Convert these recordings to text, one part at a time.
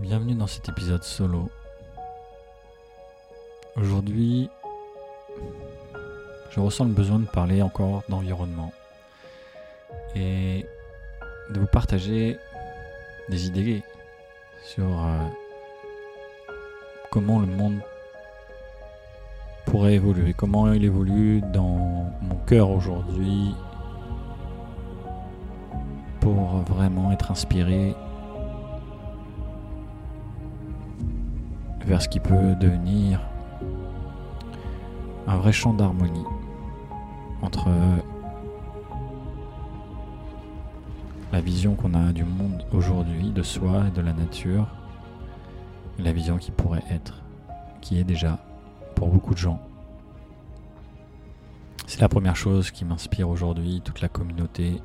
Bienvenue dans cet épisode solo. Aujourd'hui, je ressens le besoin de parler encore d'environnement et de vous partager des idées sur euh, comment le monde pourrait évoluer, comment il évolue dans mon cœur aujourd'hui pour vraiment être inspiré vers ce qui peut devenir un vrai champ d'harmonie entre la vision qu'on a du monde aujourd'hui, de soi et de la nature, et la vision qui pourrait être, qui est déjà pour beaucoup de gens. C'est la première chose qui m'inspire aujourd'hui, toute la communauté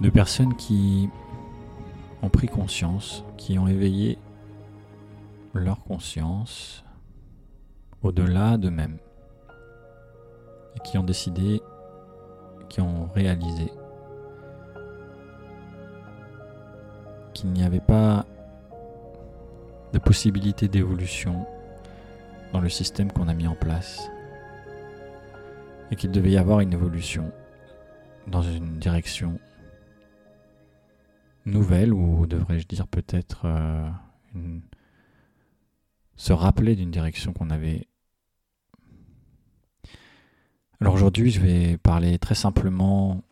de personnes qui ont pris conscience, qui ont éveillé leur conscience au-delà d'eux-mêmes et qui ont décidé, qui ont réalisé qu'il n'y avait pas de possibilité d'évolution dans le système qu'on a mis en place et qu'il devait y avoir une évolution dans une direction nouvelle ou devrais-je dire peut-être euh, se rappeler d'une direction qu'on avait. Alors aujourd'hui je vais parler très simplement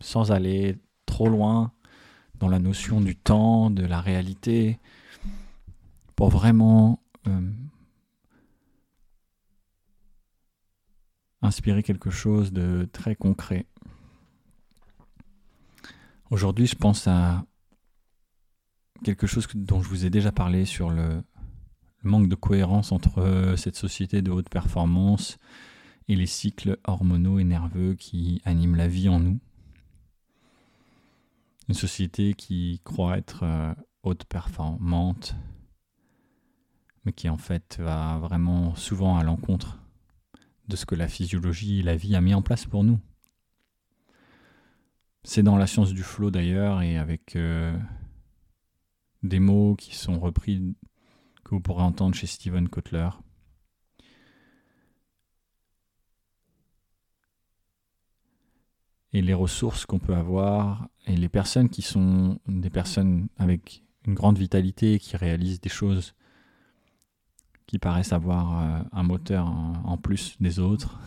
sans aller trop loin dans la notion du temps, de la réalité, pour vraiment euh, inspirer quelque chose de très concret. Aujourd'hui, je pense à quelque chose dont je vous ai déjà parlé sur le, manque de cohérence entre euh, cette société de haute performance et les cycles hormonaux et nerveux qui animent la vie en nous. Une société qui croit être euh, haute performante, mais qui en fait va vraiment souvent à l'encontre de ce que la physiologie et la vie a mis en place pour nous. C'est dans la science du flow d'ailleurs et avec euh, des mots qui sont repris vous pourrez entendre chez Steven Kotler. Et les ressources qu'on peut avoir et les personnes qui sont des personnes avec une grande vitalité qui réalisent des choses qui paraissent avoir euh, un moteur en plus des autres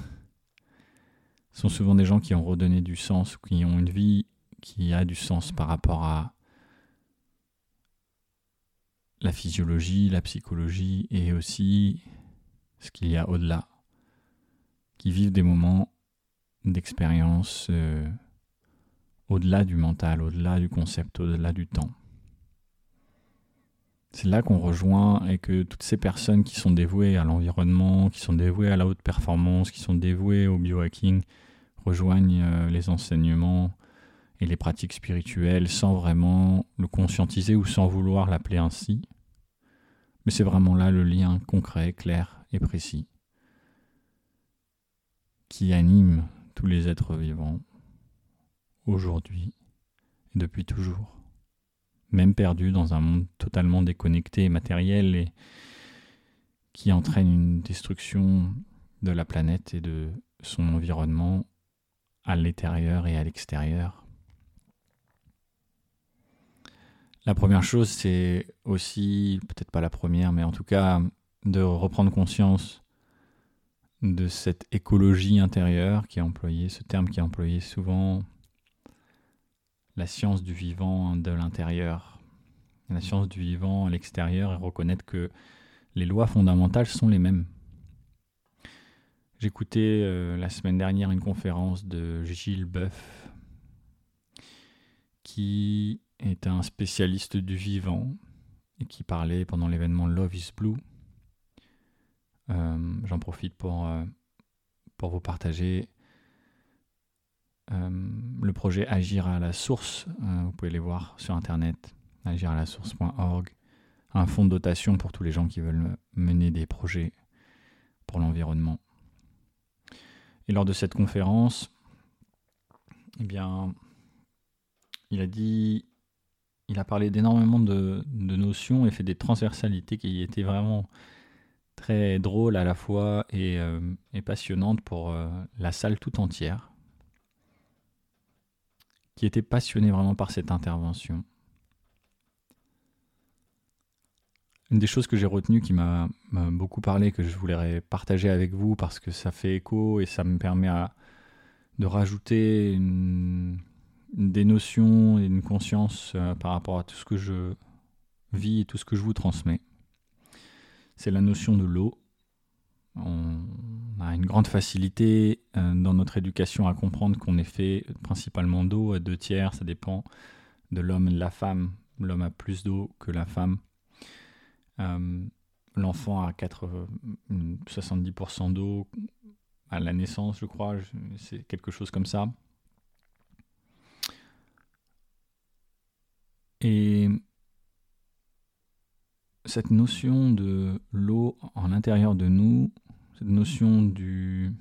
sont souvent des gens qui ont redonné du sens, qui ont une vie qui a du sens par rapport à la physiologie, la psychologie et aussi ce qu'il y a au-delà, qui vivent des moments d'expérience euh, au-delà du mental, au-delà du concept, au-delà du temps. C'est là qu'on rejoint et que toutes ces personnes qui sont dévouées à l'environnement, qui sont dévouées à la haute performance, qui sont dévouées au biohacking, rejoignent euh, les enseignements et les pratiques spirituelles sans vraiment le conscientiser ou sans vouloir l'appeler ainsi. Mais c'est vraiment là le lien concret, clair et précis qui anime tous les êtres vivants aujourd'hui et depuis toujours, même perdus dans un monde totalement déconnecté et matériel et qui entraîne une destruction de la planète et de son environnement à l'intérieur et à l'extérieur. La première chose, c'est aussi, peut-être pas la première, mais en tout cas, de reprendre conscience de cette écologie intérieure qui est employée, ce terme qui est employé souvent, la science du vivant de l'intérieur, la science du vivant à l'extérieur et reconnaître que les lois fondamentales sont les mêmes. J'écoutais euh, la semaine dernière une conférence de Gilles Boeuf, qui est un spécialiste du vivant et qui parlait pendant l'événement Love is Blue. Euh, j'en profite pour, euh, vous partager le projet Agir à la source. vous pouvez les voir sur internet, agiralasource.org. Un fonds de dotation pour tous les gens qui veulent mener des projets pour l'environnement. Et lors de cette conférence, eh bien, il a dit il a parlé d'énormément de, notions et fait des transversalités qui étaient vraiment très drôles à la fois et, euh, passionnantes pour euh, la salle tout entière, qui était passionnée vraiment par cette intervention. Une des choses que j'ai retenues qui m'a beaucoup parlé, que je voulais partager avec vous parce que ça fait écho et ça me permet de rajouter une, des notions et une conscience euh, par rapport à tout ce que je vis et tout ce que je vous transmets. C'est la notion de l'eau. On a une grande facilité euh, dans notre éducation à comprendre qu'on est fait principalement d'eau à deux tiers, ça dépend de l'homme et de la femme. L'homme a plus d'eau que la femme. Euh, l'enfant a 70% d'eau à la naissance, je crois, c'est quelque chose comme ça. Et cette notion de l'eau en l'intérieur de nous, cette notion du,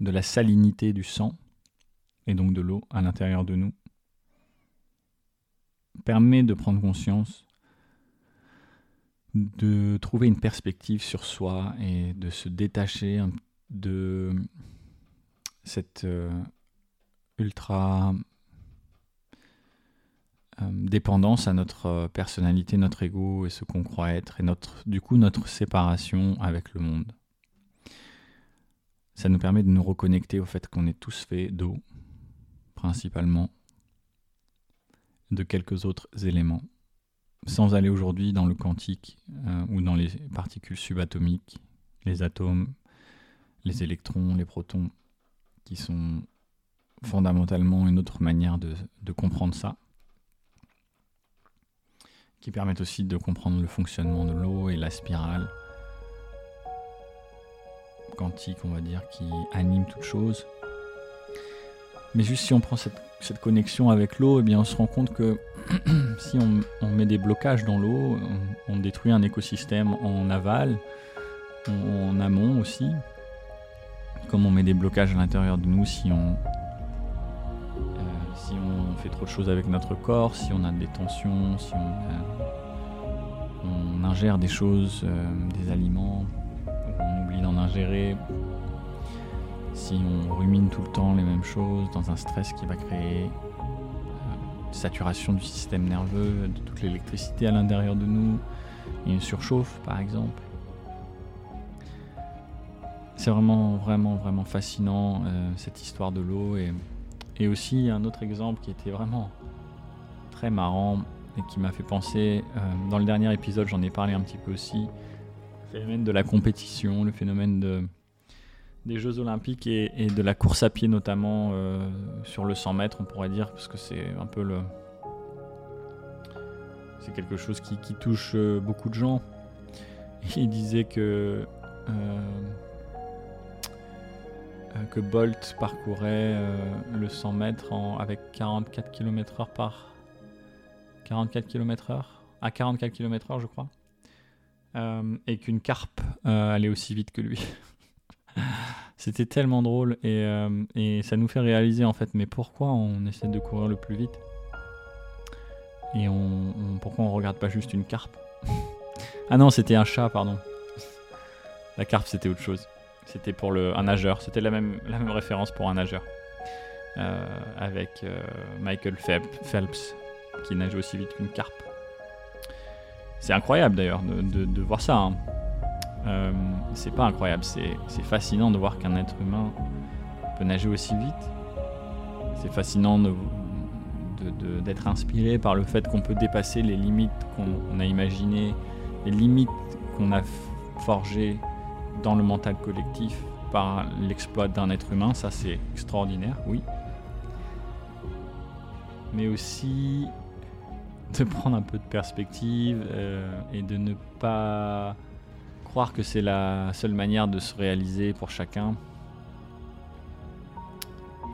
de la salinité du sang, et donc de l'eau à l'intérieur de nous, permet de prendre conscience, de trouver une perspective sur soi et de se détacher de cette euh, ultra dépendance à notre euh, personnalité, notre ego et ce qu'on croit être, et notre, du coup notre séparation avec le monde. Ça nous permet de nous reconnecter au fait qu'on est tous faits d'eau, principalement, de quelques autres éléments, sans aller aujourd'hui dans le quantique euh, ou dans les particules subatomiques, les atomes, les électrons, les protons, qui sont fondamentalement une autre manière de comprendre ça qui permettent aussi de comprendre le fonctionnement de l'eau et la spirale quantique, on va dire, qui anime toute chose. Mais juste si on prend cette, connexion avec l'eau, eh bien on se rend compte que si on, met des blocages dans l'eau, on, détruit un écosystème en aval, en, amont aussi. Comme on met des blocages à l'intérieur de nous, si on, si on fait trop de choses avec notre corps, si on a des tensions, si on, ingère des choses, euh, des aliments, on oublie d'en ingérer, si on rumine tout le temps les mêmes choses dans un stress qui va créer euh, une saturation du système nerveux, de toute l'électricité à l'intérieur de nous, et une surchauffe par exemple. C'est vraiment, vraiment, vraiment fascinant euh, cette histoire de l'eau et et aussi un autre exemple qui était vraiment très marrant et qui m'a fait penser, euh, dans le dernier épisode j'en ai parlé un petit peu aussi, le phénomène de la compétition, le phénomène de, des Jeux olympiques et, de la course à pied notamment euh, sur le 100 mètres on pourrait dire, parce que c'est un peu le... C'est quelque chose qui, touche euh, beaucoup de gens. il disait que que Bolt parcourait euh, le 100 mètres avec 44 km/h par 44 km/h à 44 km/h je crois. Euh, et qu'une carpe allait aussi vite que lui. C'était tellement drôle et, et, ça nous fait réaliser en fait mais pourquoi on essaie de courir le plus vite? Et on, pourquoi on regarde pas juste une carpe? Ah non c'était un chat pardon. La carpe c'était autre chose c'était pour le, un nageur. C'était la même, la même référence pour un nageur. Euh, avec euh, Michael Phelps, qui nage aussi vite qu'une carpe. C'est incroyable d'ailleurs de, de, voir ça. Hein. Euh, c'est pas incroyable, c'est fascinant de voir qu'un être humain peut nager aussi vite. C'est fascinant d'être inspiré par le fait qu'on peut dépasser les limites qu'on a imaginées, les limites qu'on a forgées dans le mental collectif par l'exploit d'un être humain, ça c'est extraordinaire, oui. Mais aussi de prendre un peu de perspective euh, et de ne pas croire que c'est la seule manière de se réaliser pour chacun.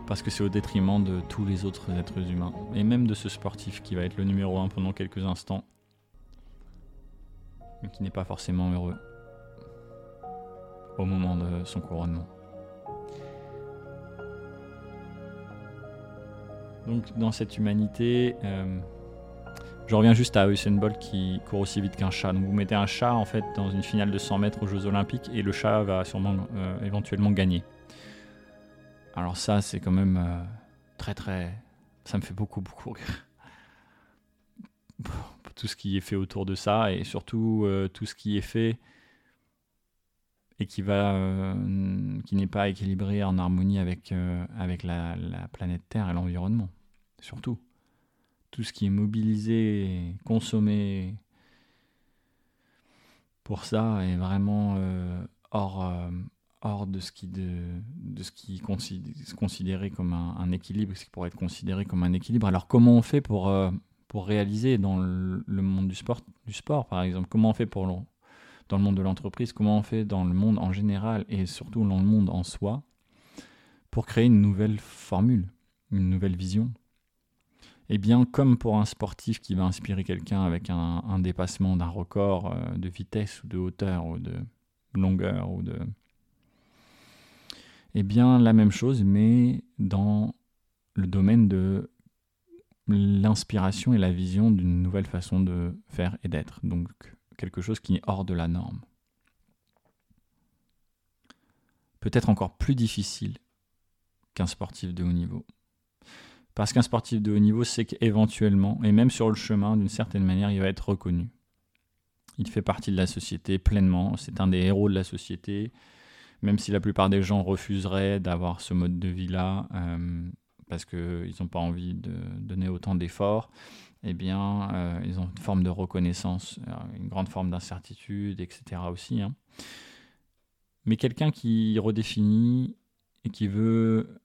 Parce que c'est au détriment de tous les autres êtres humains. Et même de ce sportif qui va être le numéro un pendant quelques instants. Mais qui n'est pas forcément heureux au moment de son couronnement. Donc dans cette humanité, euh, Je reviens juste à Usain Bolt qui court aussi vite qu'un chat. Donc vous mettez un chat en fait dans une finale de 100 mètres aux Jeux Olympiques et le chat va sûrement euh, éventuellement gagner. Alors ça c'est quand même euh, très très... Ça me fait beaucoup beaucoup rire. tout ce qui est fait autour de ça et surtout tout ce qui est fait et qui va qui n'est pas équilibré en harmonie avec, avec la planète Terre et l'environnement. Surtout tout ce qui est mobilisé, consommé pour ça est vraiment euh, hors, euh, hors de ce qui, de, de ce qui est considéré comme un, équilibre, ce qui pourrait être considéré comme un équilibre. Alors comment on fait pour, euh, pour réaliser dans le, monde du sport, du sport, par exemple? Comment on fait pour dans le monde de l'entreprise Comment on fait dans le monde en général et surtout dans le monde en soi pour créer une nouvelle formule, une nouvelle vision eh bien, comme pour un sportif qui va inspirer quelqu'un avec un, dépassement d'un record euh, de vitesse ou de hauteur ou de longueur ou de... Eh bien, la même chose, mais dans le domaine de l'inspiration et la vision d'une nouvelle façon de faire et d'être. Donc, quelque chose qui est hors de la norme. Peut-être encore plus difficile qu'un sportif de haut niveau. Parce qu'un sportif de haut niveau sait qu'éventuellement, et même sur le chemin, d'une certaine manière, il va être reconnu. Il fait partie de la société pleinement, c'est un des héros de la société, même si la plupart des gens refuseraient d'avoir ce mode de vie-là, euh, parce qu'ils n'ont pas envie de donner autant d'efforts, eh bien, euh, ils ont une forme de reconnaissance, euh, une grande forme d'incertitude, etc. aussi. Hein. Mais quelqu'un qui redéfinit et qui veut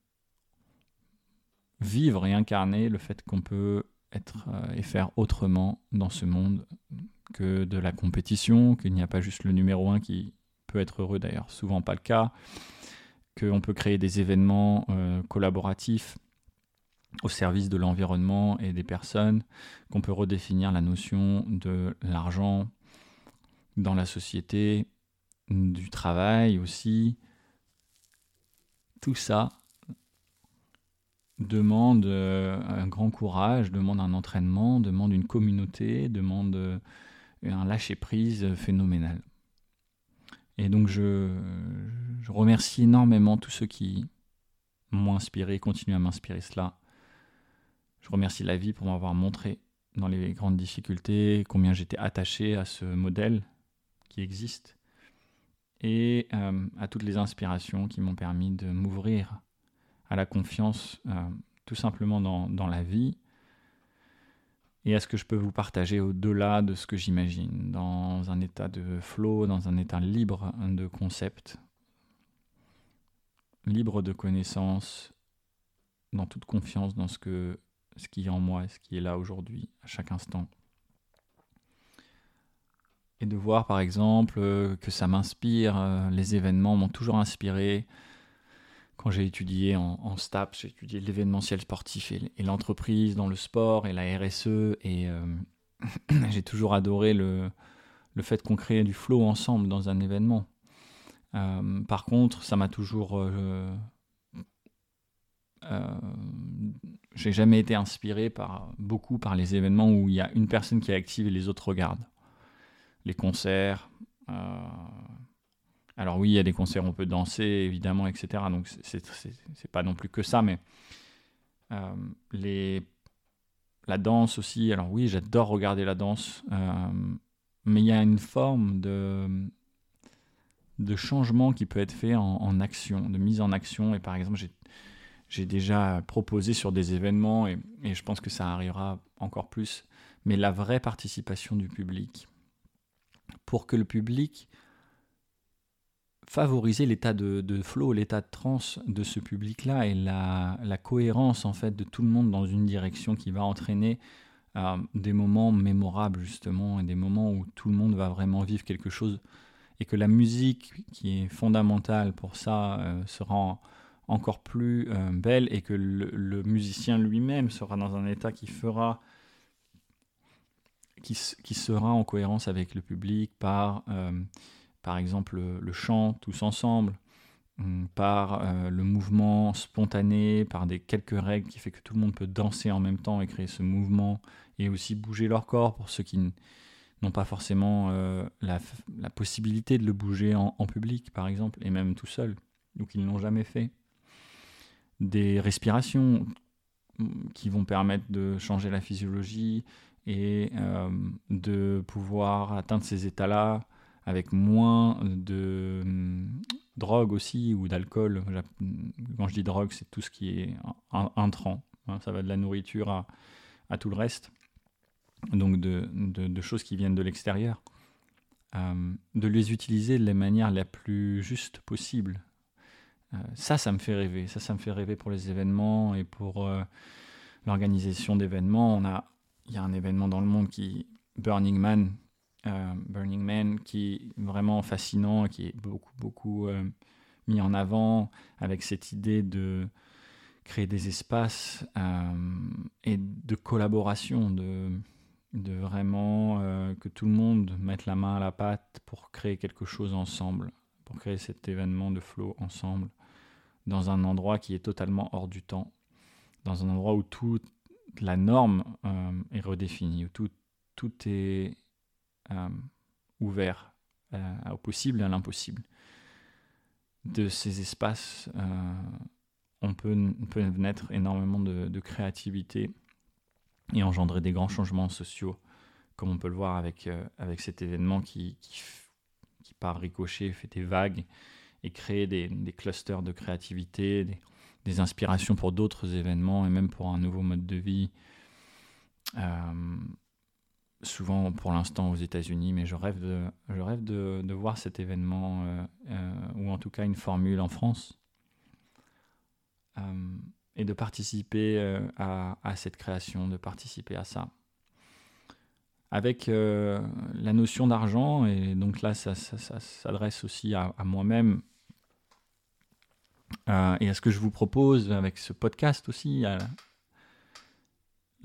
vivre et incarner le fait qu'on peut être euh, et faire autrement dans ce monde que de la compétition, qu'il n'y a pas juste le numéro un qui peut être heureux d'ailleurs, souvent pas le cas, qu'on peut créer des événements collaboratifs au service de l'environnement et des personnes, qu'on peut redéfinir la notion de l'argent dans la société, du travail aussi. Tout ça, demande euh, un grand courage, demande un entraînement, demande une communauté, demande euh, un lâcher-prise phénoménal. Et donc je, remercie énormément tous ceux qui m'ont inspiré, continuent à m'inspirer cela. Je remercie la vie pour m'avoir montré dans les grandes difficultés combien j'étais attaché à ce modèle qui existe et euh, à toutes les inspirations qui m'ont permis de m'ouvrir à la confiance euh, tout simplement dans, la vie et à ce que je peux vous partager au-delà de ce que j'imagine, dans un état de flow, dans un état libre de concept, libre de connaissances, dans toute confiance dans ce, que, ce qui est en moi et ce qui est là aujourd'hui, à chaque instant. Et de voir par exemple que ça m'inspire, euh, les événements m'ont toujours inspiré, quand j'ai étudié en, en STAPS, j'ai étudié l'événementiel sportif et, l'entreprise dans le sport et la RSE. Et euh, j'ai toujours adoré le, le fait qu'on crée du flow ensemble dans un événement. Euh, par contre, ça m'a toujours. Euh, j'ai jamais été inspiré par, beaucoup par les événements où il y a une personne qui est active et les autres regardent. Les concerts, alors oui, il y a des concerts, on peut danser, évidemment, etc. Donc c'est pas non plus que ça, mais euh, les, la danse aussi. Alors oui, j'adore regarder la danse, euh, mais il y a une forme de, de changement qui peut être fait en, action, de mise en action. Et par exemple, j'ai déjà proposé sur des événements, et, je pense que ça arrivera encore plus, mais la vraie participation du public. Pour que le public favoriser l'état de, flow, l'état de transe de ce public-là et la, cohérence en fait de tout le monde dans une direction qui va entraîner euh, des moments mémorables justement et des moments où tout le monde va vraiment vivre quelque chose et que la musique qui est fondamentale pour ça euh, sera encore plus euh, belle et que le, musicien lui-même sera dans un état qui fera qui, sera en cohérence avec le public par par exemple le, chant tous ensemble, hum, par euh, le mouvement spontané, par des quelques règles qui fait que tout le monde peut danser en même temps et créer ce mouvement et aussi bouger leur corps pour ceux qui n'ont pas forcément euh, la, possibilité de le bouger en, public par exemple et même tout seul ou qui ne l'ont jamais fait. Des respirations qui vont permettre de changer la physiologie et euh, de pouvoir atteindre ces états-là avec moins de hum, drogue aussi ou d'alcool. Quand je dis drogue, c'est tout ce qui est intrant. Hein, ça va de la nourriture à, tout le reste. Donc de, choses qui viennent de l'extérieur. Euh, de les utiliser de la manière la plus juste possible. Euh, ça, ça me fait rêver. Ça, ça me fait rêver pour les événements et pour euh, l'organisation d'événements. On a, il y a un événement dans le monde qui Burning Man, euh, Burning Man qui est vraiment fascinant, qui est beaucoup, beaucoup mis en avant avec cette idée de créer des espaces et de collaboration, de, de vraiment que tout le monde mette la main à la pâte pour créer quelque chose ensemble, pour créer cet événement de flow ensemble, dans un endroit qui est totalement hors du temps, dans un endroit où toute la norme est redéfinie, où tout, tout est euh, ouvert euh, au possible et à l'impossible. De ces espaces, euh, on, peut, peut naître énormément de, créativité et engendrer des grands changements sociaux, comme on peut le voir avec, avec cet événement qui, qui, qui, par ricochet fait des vagues et crée des, clusters de créativité, des, inspirations pour d'autres événements et même pour un nouveau mode de vie souvent pour l'instant aux États-Unis, mais je rêve de, je rêve de, voir cet événement, euh, euh, ou en tout cas une formule en France, euh, et de participer à, à, cette création, de participer à ça. Avec la notion d'argent, et donc là ça, s'adresse aussi à moi-même, et à ce que je vous propose avec ce podcast aussi,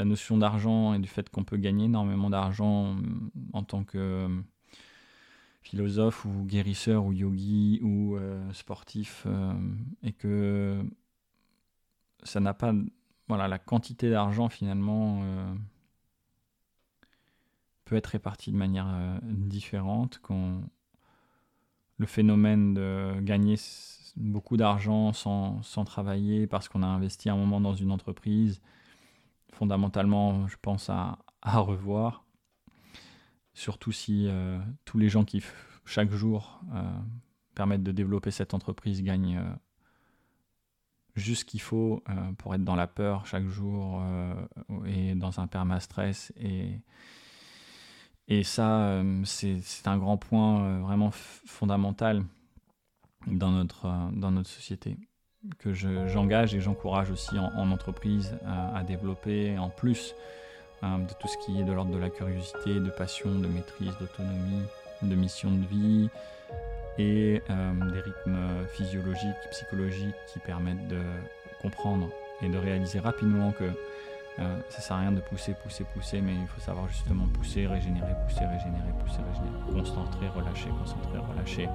la notion d'argent et du fait qu'on peut gagner énormément d'argent euh, en tant que euh, philosophe ou guérisseur ou yogi ou euh, sportif et que ça n'a pas voilà la quantité d'argent finalement peut être répartie de manière différente quand le phénomène de gagner beaucoup d'argent sans, travailler parce qu'on a investi un moment dans une entreprise fondamentalement, je pense, à, revoir. Surtout si euh, tous les gens qui, chaque jour, euh, permettent de développer cette entreprise gagnent euh, juste ce qu'il faut pour être dans la peur chaque jour et dans un perma-stress. Et, et ça, c'est un grand point vraiment fondamental dans notre, dans notre société que j'engage et j'encourage aussi en, entreprise à, développer en plus euh, de tout ce qui est de l'ordre de la curiosité, de passion, de maîtrise, d'autonomie, de mission de vie et euh, des rythmes physiologiques, psychologiques qui permettent de comprendre et de réaliser rapidement que euh, ça sert à rien de pousser, pousser, pousser, mais il faut savoir justement pousser, régénérer, pousser, régénérer, pousser, régénérer, concentrer, relâcher, concentrer, relâcher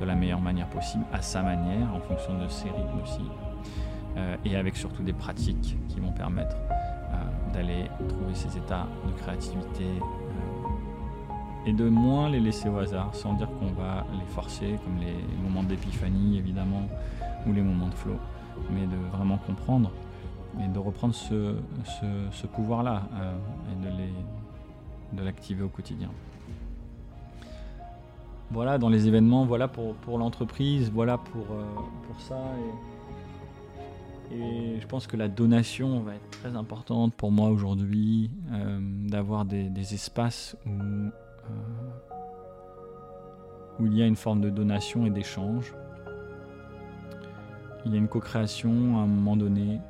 de la meilleure manière possible, à sa manière, en fonction de ses rythmes aussi, euh, et avec surtout des pratiques qui vont permettre euh, d'aller trouver ces états de créativité et de moins les laisser au hasard, sans dire qu'on va les forcer, comme les moments d'épiphanie évidemment, ou les moments de flow, mais de vraiment comprendre et de reprendre ce, pouvoir-là euh, et de l'activer au quotidien. Voilà, dans les événements, voilà pour, l'entreprise, voilà pour, euh, ça. Et, je pense que la donation va être très importante pour moi aujourd'hui, euh, d'avoir des, espaces où il y a une forme de donation et d'échange. Il y a une co-création à un moment donné,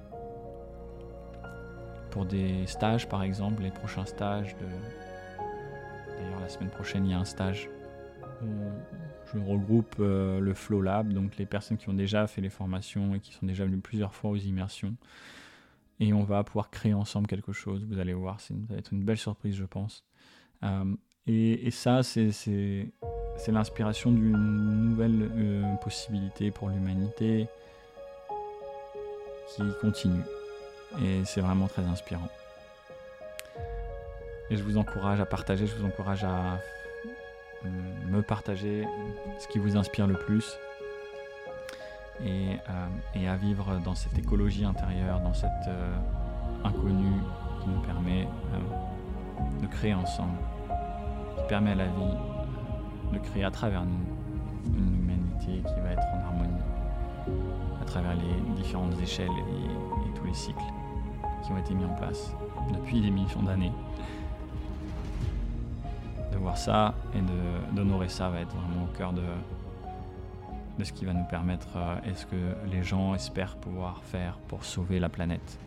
pour des stages par exemple, les prochains stages de... D'ailleurs la semaine prochaine il y a un stage je regroupe euh, le Flow Lab, donc les personnes qui ont déjà fait les formations et qui sont déjà venues plusieurs fois aux immersions. Et on va pouvoir créer ensemble quelque chose, vous allez voir, ça va être une belle surprise je pense. Euh, et, ça c'est c'est l'inspiration d'une nouvelle euh, possibilité pour l'humanité qui continue. Et c'est vraiment très inspirant. Et je vous encourage à partager, je vous encourage à me partager ce qui vous inspire le plus et, euh, à vivre dans cette écologie intérieure, dans cette euh, inconnue qui nous permet de créer ensemble, qui permet à la vie de créer à travers nous une humanité qui va être en harmonie à travers les différentes échelles et, tous les cycles qui ont été mis en place depuis des millions d'années. De voir ça et d'honorer ça va être vraiment au cœur de, de ce qui va nous permettre euh, et ce que les gens espèrent pouvoir faire pour sauver la planète.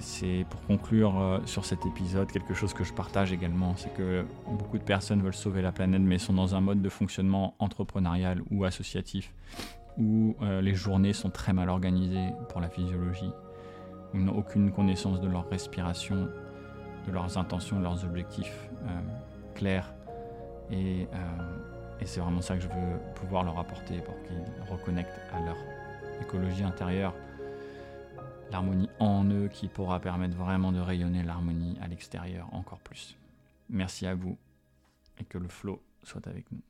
c'est pour conclure euh, sur cet épisode quelque chose que je partage également, c'est que beaucoup de personnes veulent sauver la planète mais sont dans un mode de fonctionnement entrepreneurial ou associatif où euh, les journées sont très mal organisées pour la physiologie, où n'ont aucune connaissance de leur respiration, de leurs intentions, de leurs objectifs euh, clairs. Et, et c'est vraiment ça que je veux pouvoir leur apporter pour qu'ils reconnectent à leur écologie intérieure l'harmonie en eux qui pourra permettre vraiment de rayonner l'harmonie à l'extérieur encore plus. Merci à vous et que le flow soit avec nous.